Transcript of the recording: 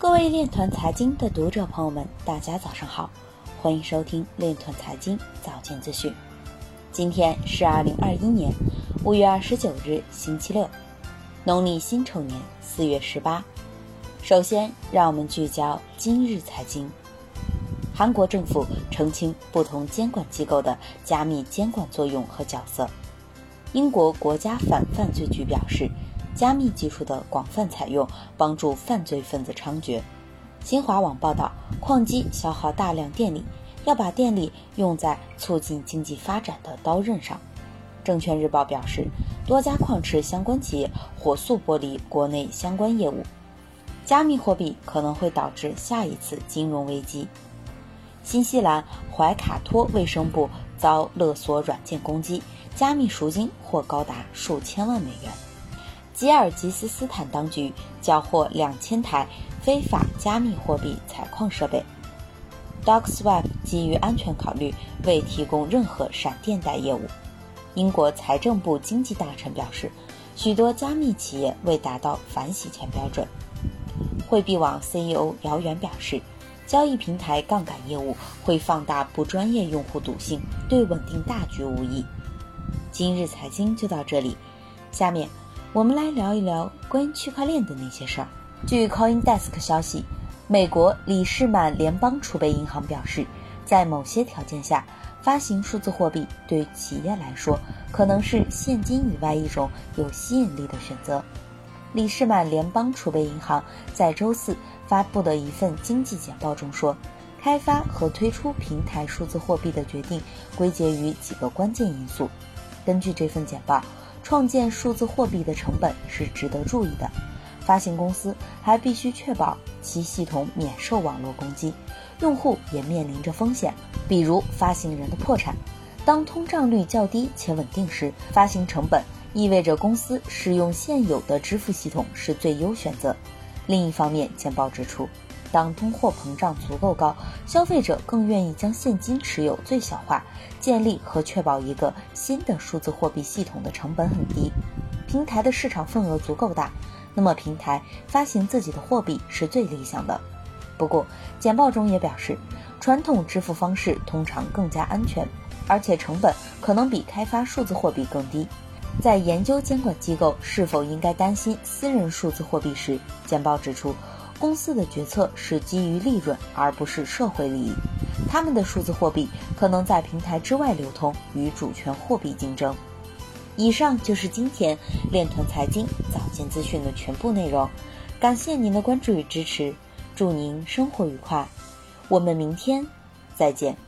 各位链团财经的读者朋友们，大家早上好，欢迎收听链团财经早间资讯。今天是二零二一年五月二十九日，星期六，农历辛丑年四月十八。首先，让我们聚焦今日财经。韩国政府澄清不同监管机构的加密监管作用和角色。英国国家反犯罪局表示。加密技术的广泛采用，帮助犯罪分子猖獗。新华网报道，矿机消耗大量电力，要把电力用在促进经济发展的刀刃上。证券日报表示，多家矿池相关企业火速剥离国内相关业务。加密货币可能会导致下一次金融危机。新西兰怀卡托卫生部遭勒索软件攻击，加密赎金或高达数千万美元。吉尔吉斯斯坦当局缴获两千台非法加密货币采矿设备。DocSwap 基于安全考虑未提供任何闪电贷业务。英国财政部经济大臣表示，许多加密企业未达到反洗钱标准。汇币网 CEO 姚远表示，交易平台杠杆业务会放大不专业用户赌性，对稳定大局无益。今日财经就到这里，下面。我们来聊一聊关于区块链的那些事儿。据 CoinDesk 消息，美国里士满联邦储备银行表示，在某些条件下，发行数字货币对企业来说可能是现金以外一种有吸引力的选择。里士满联邦储备银行在周四发布的一份经济简报中说，开发和推出平台数字货币的决定归结于几个关键因素。根据这份简报。创建数字货币的成本是值得注意的，发行公司还必须确保其系统免受网络攻击，用户也面临着风险，比如发行人的破产。当通胀率较低且稳定时，发行成本意味着公司使用现有的支付系统是最优选择。另一方面，简报指出。当通货膨胀足够高，消费者更愿意将现金持有最小化，建立和确保一个新的数字货币系统的成本很低。平台的市场份额足够大，那么平台发行自己的货币是最理想的。不过，简报中也表示，传统支付方式通常更加安全，而且成本可能比开发数字货币更低。在研究监管机构是否应该担心私人数字货币时，简报指出。公司的决策是基于利润，而不是社会利益。他们的数字货币可能在平台之外流通，与主权货币竞争。以上就是今天链团财经早间资讯的全部内容，感谢您的关注与支持，祝您生活愉快，我们明天再见。